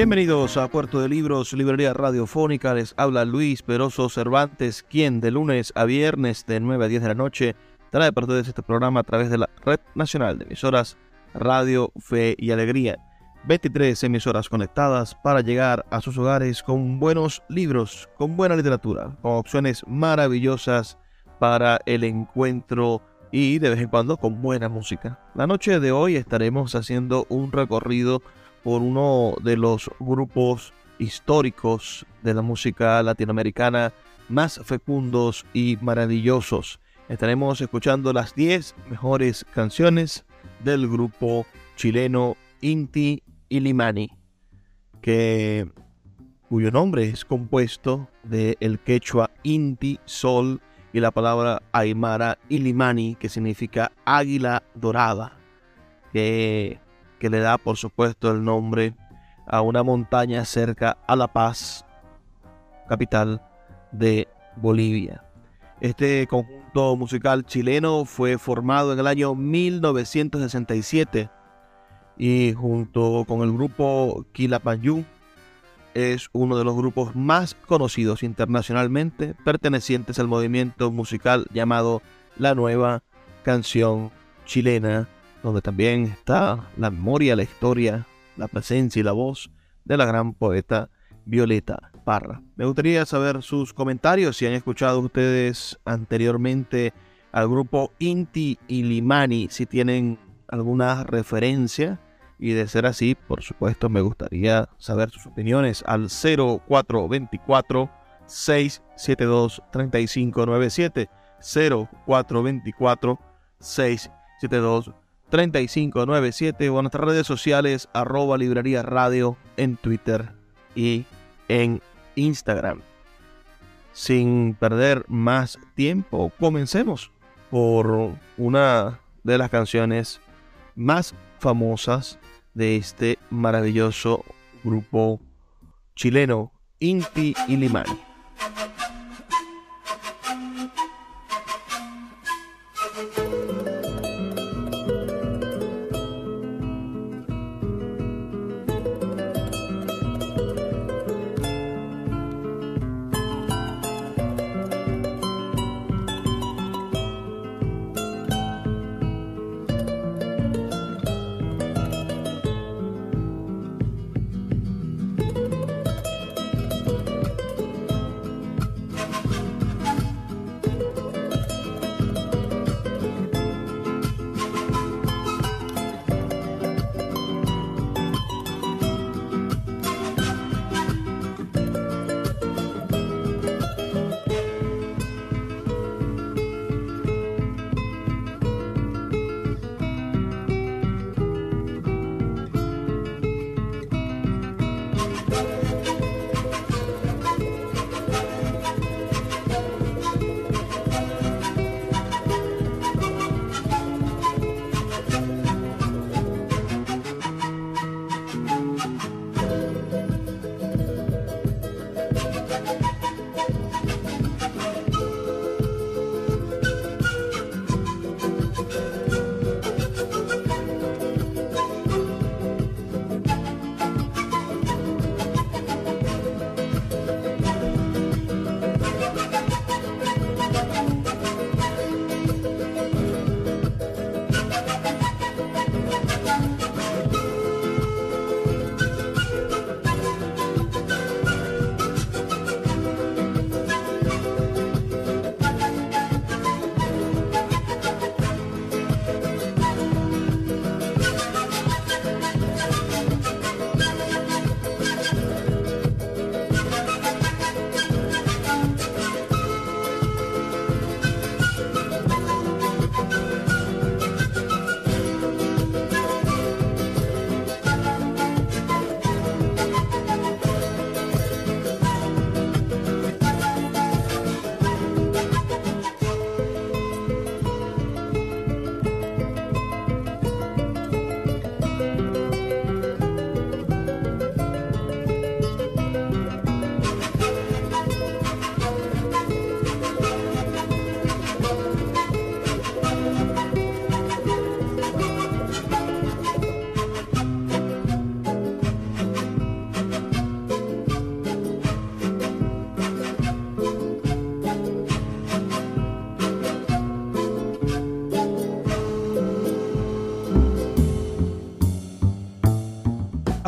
Bienvenidos a Puerto de Libros, Librería Radiofónica. Les habla Luis Peroso Cervantes, quien de lunes a viernes de 9 a 10 de la noche trae para ustedes este programa a través de la Red Nacional de Emisoras Radio, Fe y Alegría. 23 emisoras conectadas para llegar a sus hogares con buenos libros, con buena literatura, con opciones maravillosas para el encuentro y de vez en cuando con buena música. La noche de hoy estaremos haciendo un recorrido por uno de los grupos históricos de la música latinoamericana más fecundos y maravillosos. Estaremos escuchando las 10 mejores canciones del grupo chileno Inti Ilimani, que, cuyo nombre es compuesto del el quechua Inti, sol, y la palabra aymara Ilimani, que significa águila dorada, que que le da por supuesto el nombre a una montaña cerca a La Paz, capital de Bolivia. Este conjunto musical chileno fue formado en el año 1967 y junto con el grupo Quilapayú es uno de los grupos más conocidos internacionalmente pertenecientes al movimiento musical llamado La Nueva Canción Chilena donde también está la memoria, la historia, la presencia y la voz de la gran poeta Violeta Parra. Me gustaría saber sus comentarios si han escuchado ustedes anteriormente al grupo Inti y Limani, si tienen alguna referencia. Y de ser así, por supuesto, me gustaría saber sus opiniones al 0424 672 3597 0424 672 3597 o en nuestras redes sociales arroba librería radio en Twitter y en Instagram. Sin perder más tiempo, comencemos por una de las canciones más famosas de este maravilloso grupo chileno, Inti y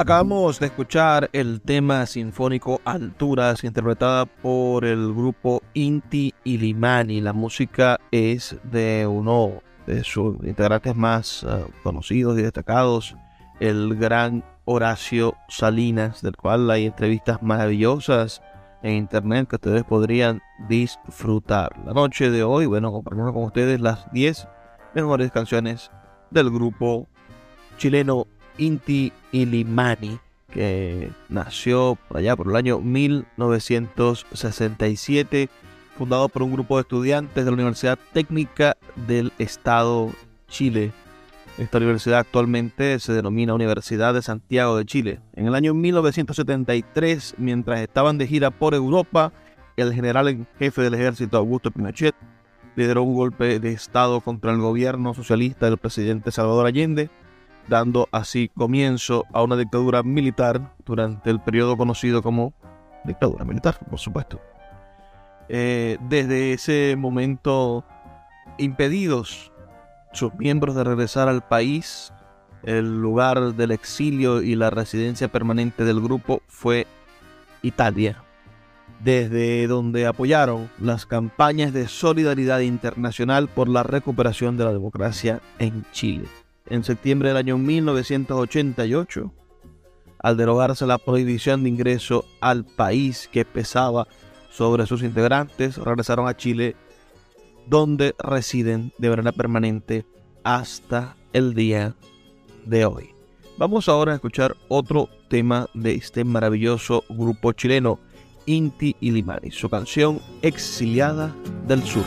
Acabamos de escuchar el tema sinfónico Alturas, interpretada por el grupo Inti Ilimani. La música es de uno de sus integrantes más uh, conocidos y destacados, el gran Horacio Salinas, del cual hay entrevistas maravillosas en internet que ustedes podrían disfrutar. La noche de hoy, bueno, compartimos con ustedes las 10 mejores canciones del grupo chileno Inti Ilimani, que nació allá por el año 1967, fundado por un grupo de estudiantes de la Universidad Técnica del Estado Chile. Esta universidad actualmente se denomina Universidad de Santiago de Chile. En el año 1973, mientras estaban de gira por Europa, el general en jefe del ejército Augusto Pinochet lideró un golpe de Estado contra el gobierno socialista del presidente Salvador Allende dando así comienzo a una dictadura militar durante el periodo conocido como dictadura militar, por supuesto. Eh, desde ese momento, impedidos sus miembros de regresar al país, el lugar del exilio y la residencia permanente del grupo fue Italia, desde donde apoyaron las campañas de solidaridad internacional por la recuperación de la democracia en Chile en septiembre del año 1988, al derogarse la prohibición de ingreso al país que pesaba sobre sus integrantes, regresaron a Chile, donde residen de manera permanente hasta el día de hoy. Vamos ahora a escuchar otro tema de este maravilloso grupo chileno, Inti Ilimani, su canción Exiliada del Sur.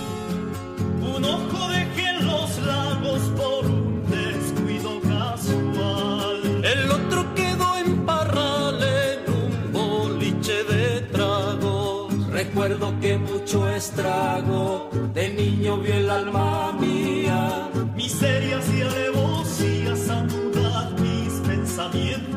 Recuerdo que mucho estrago de niño vio el alma mía. Miserias y alevosías a mis pensamientos.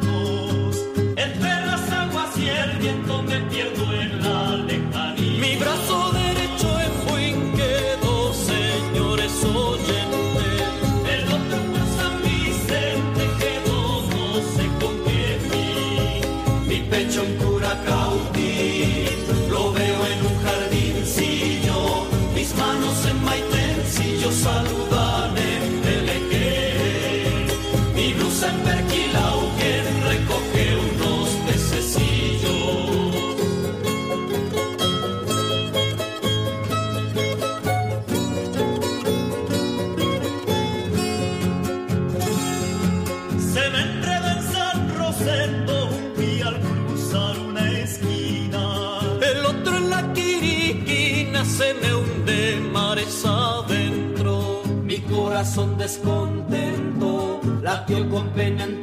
Corazón descontento latió con pena en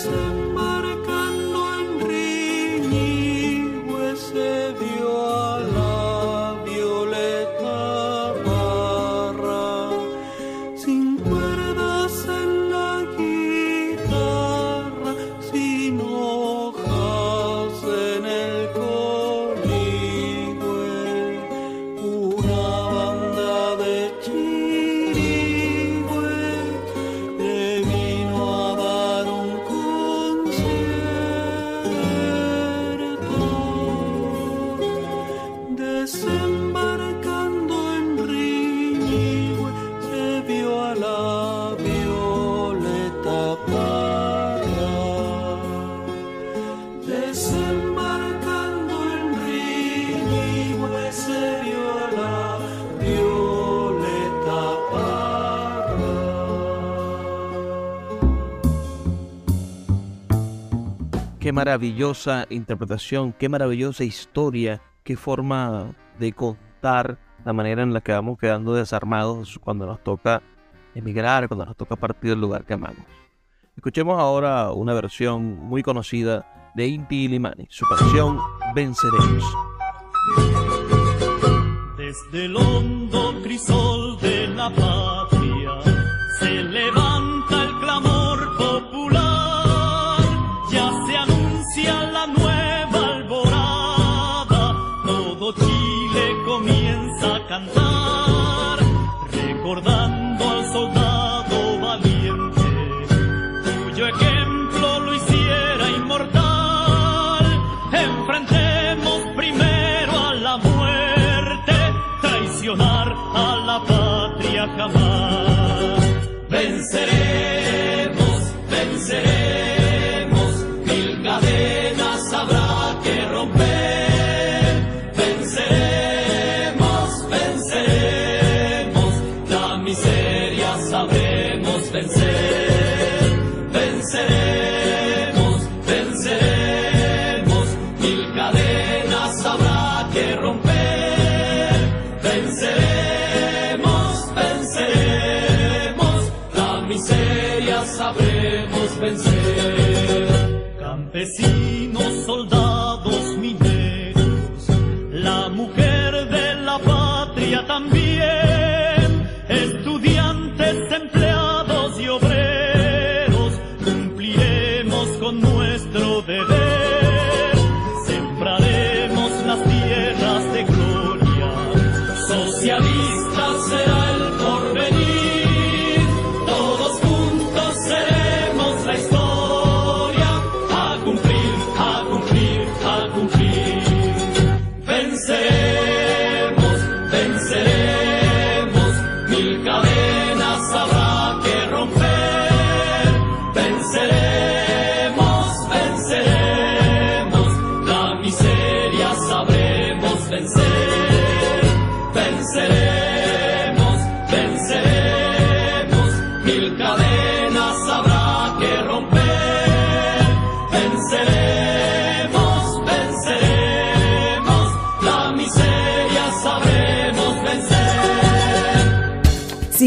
slow. Maravillosa interpretación, qué maravillosa historia, qué forma de contar la manera en la que vamos quedando desarmados cuando nos toca emigrar, cuando nos toca partir del lugar que amamos. Escuchemos ahora una versión muy conocida de Inti Limani, su canción Venceremos. Desde el hondo crisol de la patria recordando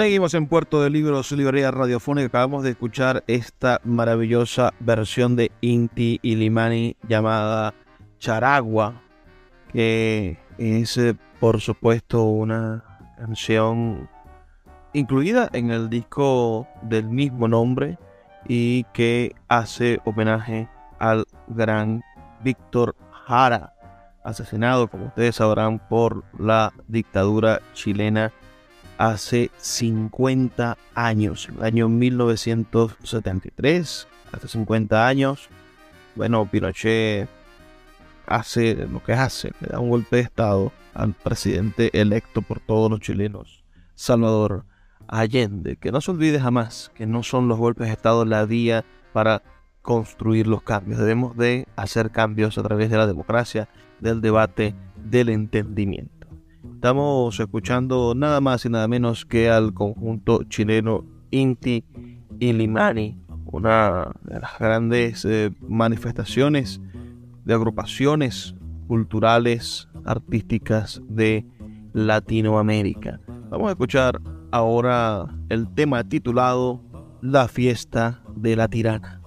Seguimos en Puerto de Libros, librería radiofónica. Acabamos de escuchar esta maravillosa versión de Inti y Limani llamada Charagua, que es, eh, por supuesto, una canción incluida en el disco del mismo nombre y que hace homenaje al gran Víctor Jara, asesinado, como ustedes sabrán, por la dictadura chilena hace 50 años, el año 1973, hace 50 años. Bueno, Pinochet hace lo que hace, le da un golpe de Estado al presidente electo por todos los chilenos, Salvador Allende. Que no se olvide jamás que no son los golpes de Estado la vía para construir los cambios. Debemos de hacer cambios a través de la democracia, del debate, del entendimiento. Estamos escuchando nada más y nada menos que al conjunto chileno Inti Illimani, una de las grandes eh, manifestaciones de agrupaciones culturales, artísticas de Latinoamérica. Vamos a escuchar ahora el tema titulado La fiesta de la tirana.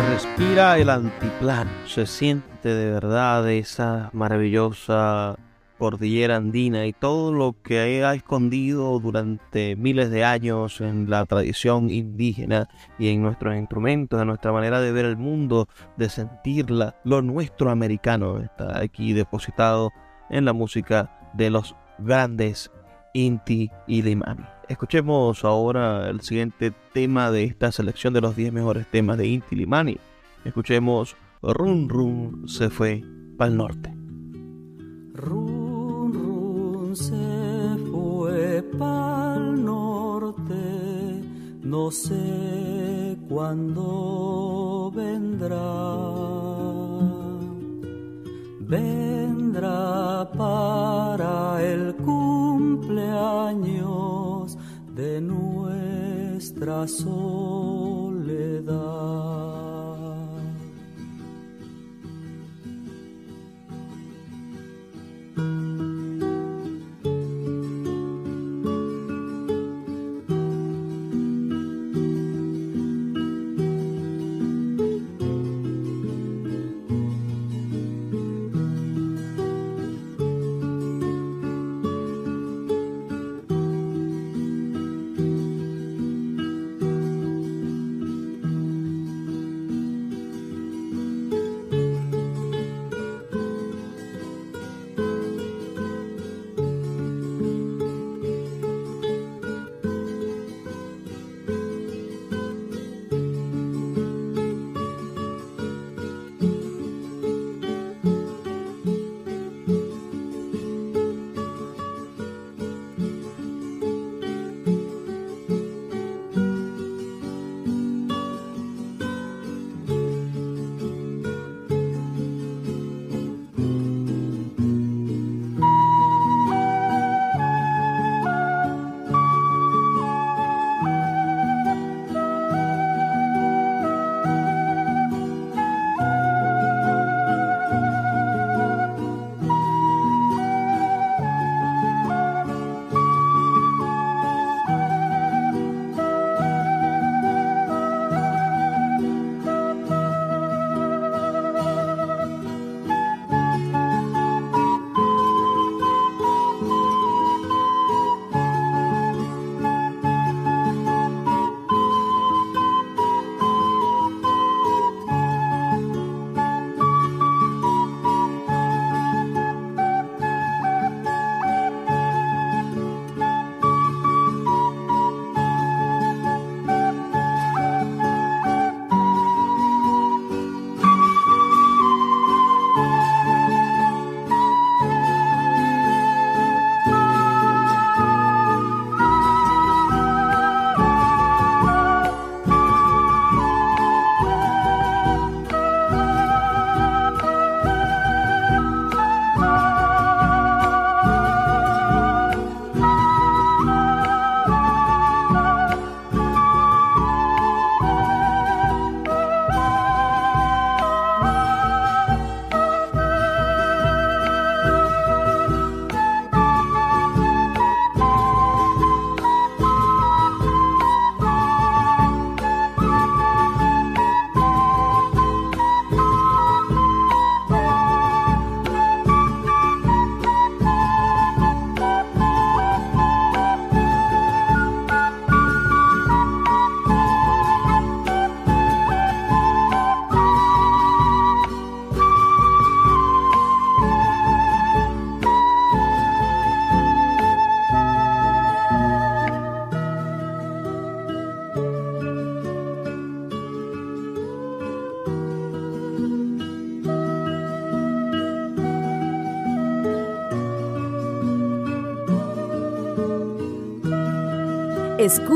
Respira el antiplano, se siente de verdad esa maravillosa cordillera andina y todo lo que ha escondido durante miles de años en la tradición indígena y en nuestros instrumentos, en nuestra manera de ver el mundo, de sentirla, lo nuestro americano está aquí depositado en la música de los grandes Inti y Limani. Escuchemos ahora el siguiente tema de esta selección de los 10 mejores temas de Inti Limani. Escuchemos Run Run se fue para el norte. Run Run se fue para norte, no sé cuándo vendrá. Vendrá para el cumpleaños años de nuestra soledad.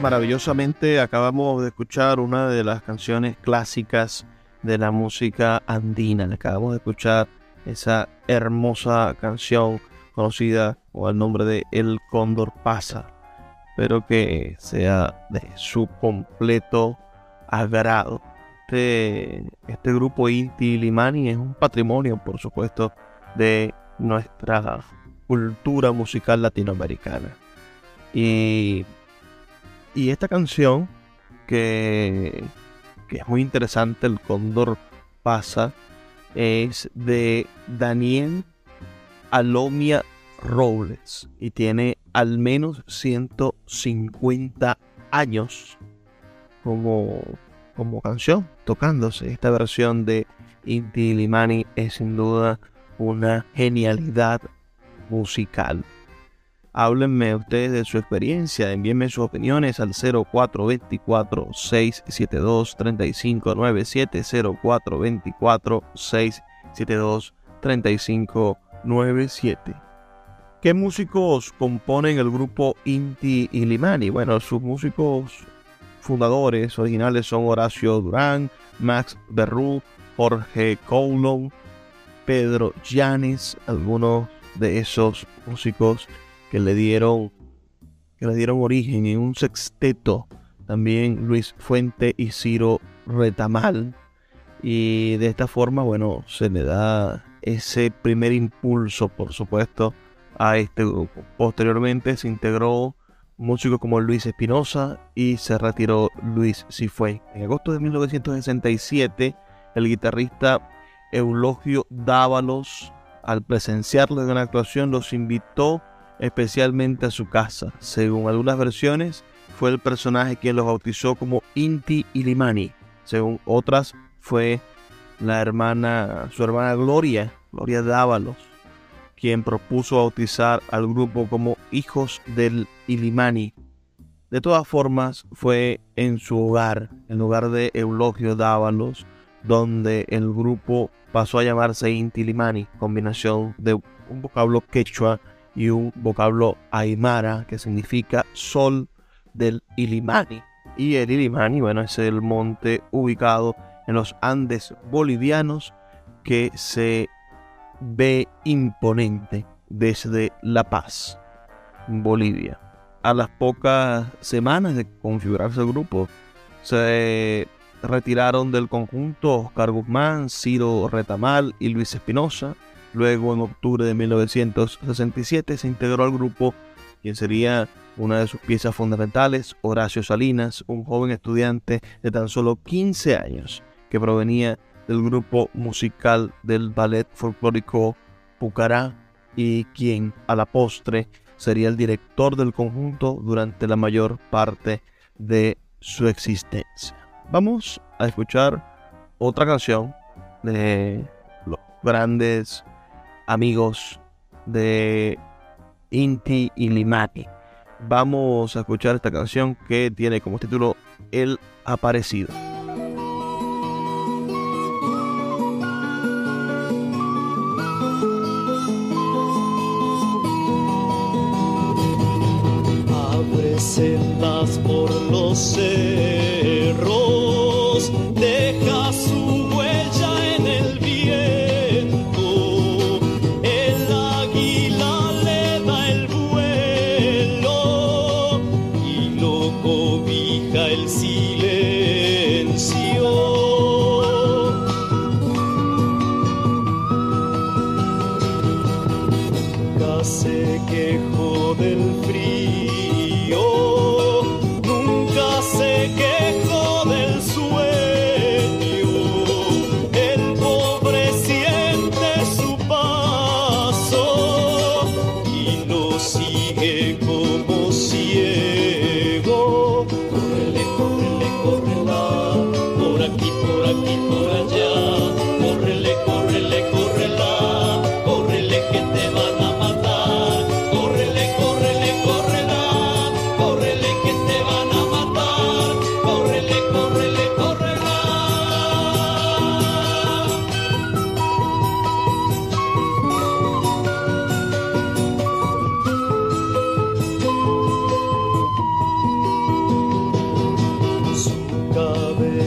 Maravillosamente acabamos de escuchar una de las canciones clásicas de la música andina. Acabamos de escuchar esa hermosa canción conocida con el nombre de El Cóndor Pasa. Espero que sea de su completo agrado. Este, este grupo Inti Limani es un patrimonio, por supuesto, de nuestra cultura musical latinoamericana. Y y esta canción, que, es muy interesante, El Cóndor pasa, es de Daniel Alomia Robles y tiene al menos 150 años como, como canción tocándose. Esta versión de Inti Limani es sin duda una genialidad musical. Háblenme ustedes de su experiencia, envíenme sus opiniones al 0424-672-3597, 0424-672-3597. ¿Qué músicos componen el grupo Inti y Limani? Bueno, sus músicos fundadores originales son Horacio Durán, Max Berru, Jorge Coulon, Pedro Yanis, algunos de esos músicos que le dieron, que le dieron origen en un sexteto. También Luis Fuente y Ciro Retamal. Y de esta forma, bueno, se le da ese primer impulso, por supuesto, a este grupo. Posteriormente se integró músicos como Luis Espinosa y se retiró Luis Cifuentes. En agosto de 1967, el guitarrista Eulogio Dávalos, al presenciarlo en una actuación, los invitó especialmente a su casa. Según algunas versiones, fue el personaje quien los bautizó como Inti Ilimani. Según otras, fue la hermana, su hermana Gloria, Gloria Dávalos, quien propuso bautizar al grupo como Hijos del Ilimani. De todas formas, fue en su hogar, en lugar de Eulogio Dávalos, donde el grupo pasó a llamarse Inti Ilimani, combinación de un vocablo quechua y un vocablo aymara que significa sol del Ilimani. Y el Ilimani, bueno, es el monte ubicado en los Andes bolivianos que se ve imponente desde La Paz, Bolivia. A las pocas semanas de configurarse el grupo, se retiraron del conjunto Oscar Guzmán, Ciro Retamal y Luis Espinosa, Luego, en octubre de 1967, se integró al grupo quien sería una de sus piezas fundamentales, Horacio Salinas, un joven estudiante de tan solo 15 años que provenía del grupo musical del ballet folclórico Pucará y quien a la postre sería el director del conjunto durante la mayor parte de su existencia. Vamos a escuchar otra canción de los grandes amigos de Inti y Limani. Vamos a escuchar esta canción que tiene como título El Aparecido.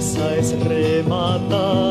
promesas rematadas.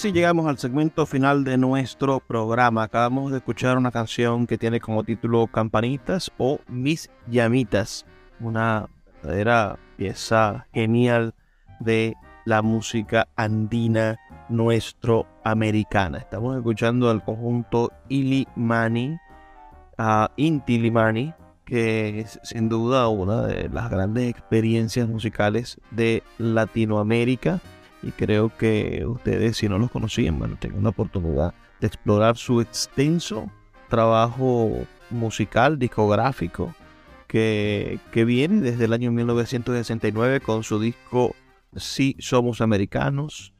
Así llegamos al segmento final de nuestro programa. Acabamos de escuchar una canción que tiene como título Campanitas o Mis Llamitas. Una verdadera pieza genial de la música andina nuestro americana. Estamos escuchando al conjunto Ilimani, uh, Inti Limani, que es sin duda una de las grandes experiencias musicales de Latinoamérica y creo que ustedes si no los conocían, bueno, tengan la oportunidad de explorar su extenso trabajo musical, discográfico, que, que viene desde el año 1969 con su disco Si Somos Americanos,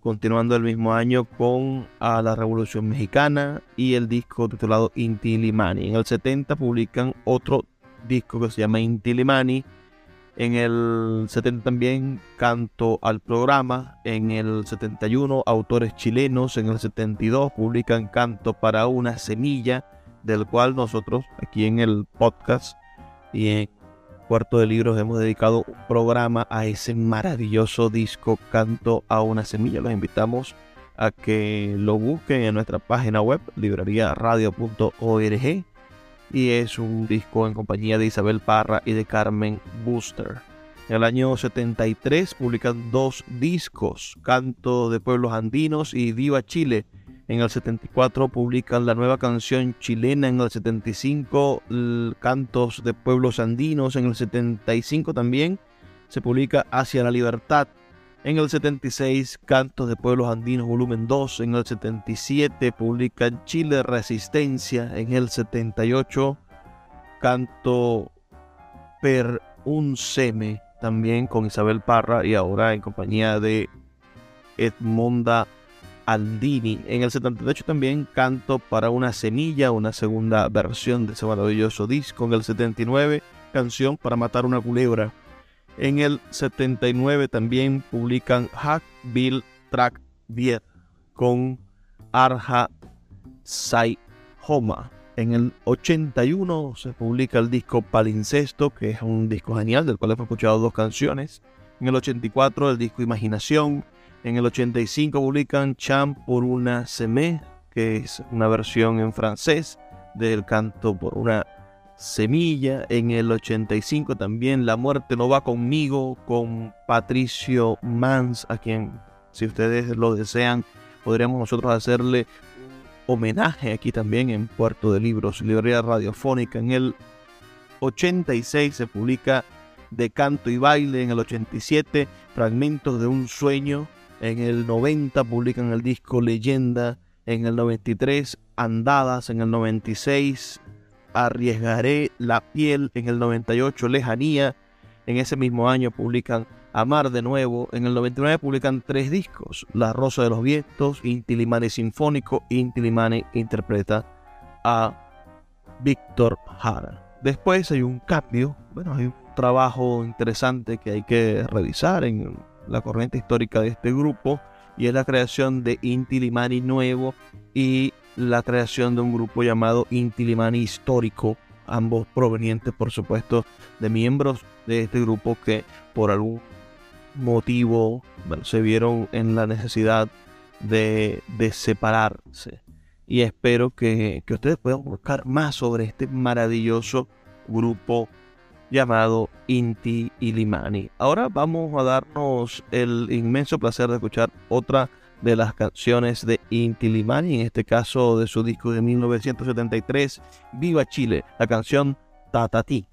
continuando el mismo año con a la Revolución Mexicana y el disco titulado Inti Limani. En el 70 publican otro disco que se llama Inti Limani en el 70 también canto al programa. En el 71 autores chilenos. En el 72 publican canto para una semilla. Del cual nosotros aquí en el podcast y en Cuarto de Libros hemos dedicado un programa a ese maravilloso disco Canto a una semilla. Los invitamos a que lo busquen en nuestra página web librariaradio.org y es un disco en compañía de Isabel Parra y de Carmen Booster. En el año 73 publican dos discos, Canto de Pueblos Andinos y Viva Chile. En el 74 publican la nueva canción chilena, en el 75 Cantos de Pueblos Andinos, en el 75 también se publica Hacia la Libertad. En el 76, Cantos de Pueblos Andinos, volumen 2. En el 77, publican Chile Resistencia. En el 78, Canto Per un Seme, también con Isabel Parra y ahora en compañía de Edmonda Aldini. En el 78 también Canto para una Semilla, una segunda versión de ese maravilloso disco. En el 79, Canción para Matar una Culebra. En el 79 también publican Hack Bill Track 10 con Arja Sai Homa. En el 81 se publica el disco Palincesto, que es un disco genial del cual hemos escuchado dos canciones. En el 84 el disco Imaginación. En el 85 publican Champ por una Semé, que es una versión en francés del canto por una Semilla, en el 85 también La muerte no va conmigo con Patricio Mans, a quien si ustedes lo desean podríamos nosotros hacerle homenaje aquí también en Puerto de Libros, librería radiofónica. En el 86 se publica De Canto y Baile, en el 87 Fragmentos de un Sueño, en el 90 publican el disco Leyenda, en el 93 Andadas, en el 96 Arriesgaré la piel, en el 98 Lejanía, en ese mismo año publican Amar de nuevo. En el 99 publican tres discos: La Rosa de los Vientos, Inti Limani Sinfónico, Inti Limani interpreta a Víctor Jara. Después hay un cambio, bueno, hay un trabajo interesante que hay que revisar en la corriente histórica de este grupo y es la creación de Inti Limani nuevo y la creación de un grupo llamado Inti Limani histórico, ambos provenientes por supuesto de miembros de este grupo que por algún motivo se vieron en la necesidad de, separarse. Y espero que, que, ustedes puedan buscar más sobre este maravilloso grupo llamado Inti Limani. Ahora vamos a darnos el inmenso placer de escuchar otra de las canciones de Inti Limani, en este caso de su disco de 1973, Viva Chile, la canción Tatati.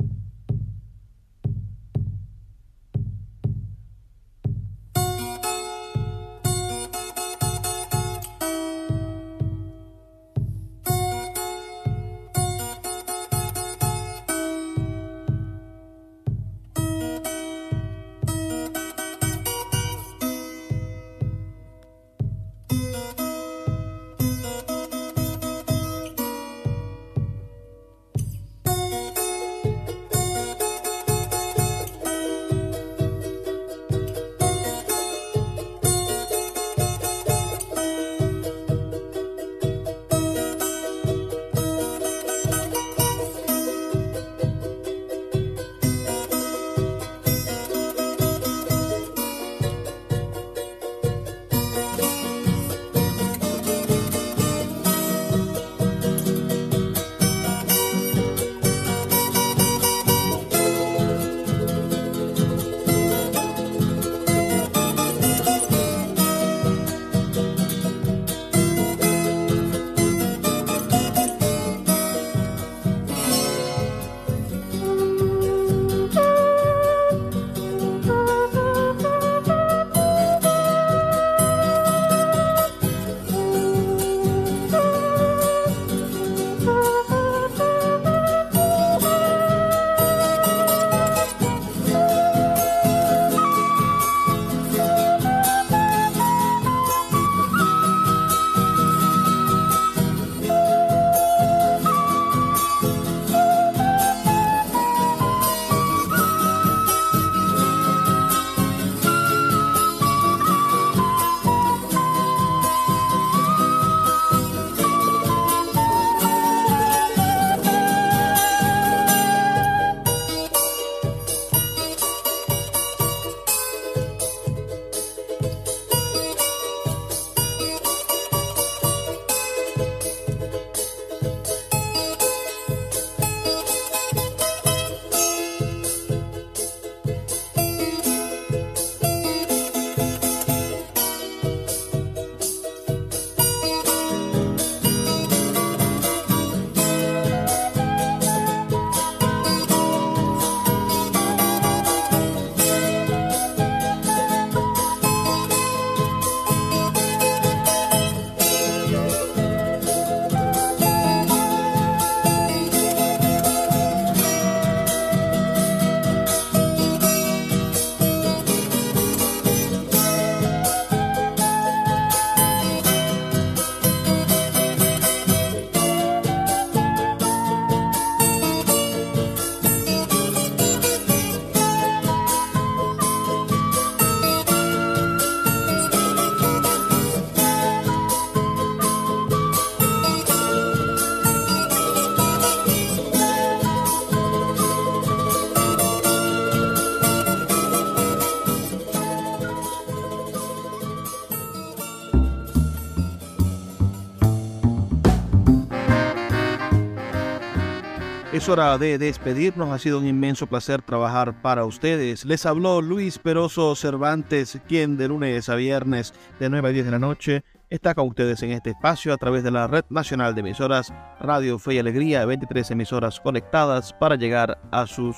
Hora de despedirnos. Ha sido un inmenso placer trabajar para ustedes. Les habló Luis Peroso Cervantes, quien de lunes a viernes de 9 a 10 de la noche está con ustedes en este espacio a través de la Red Nacional de Emisoras Radio Fe y Alegría, 23 emisoras conectadas para llegar a sus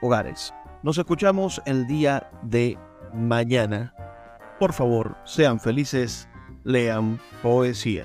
hogares. Nos escuchamos el día de mañana. Por favor, sean felices, lean poesía.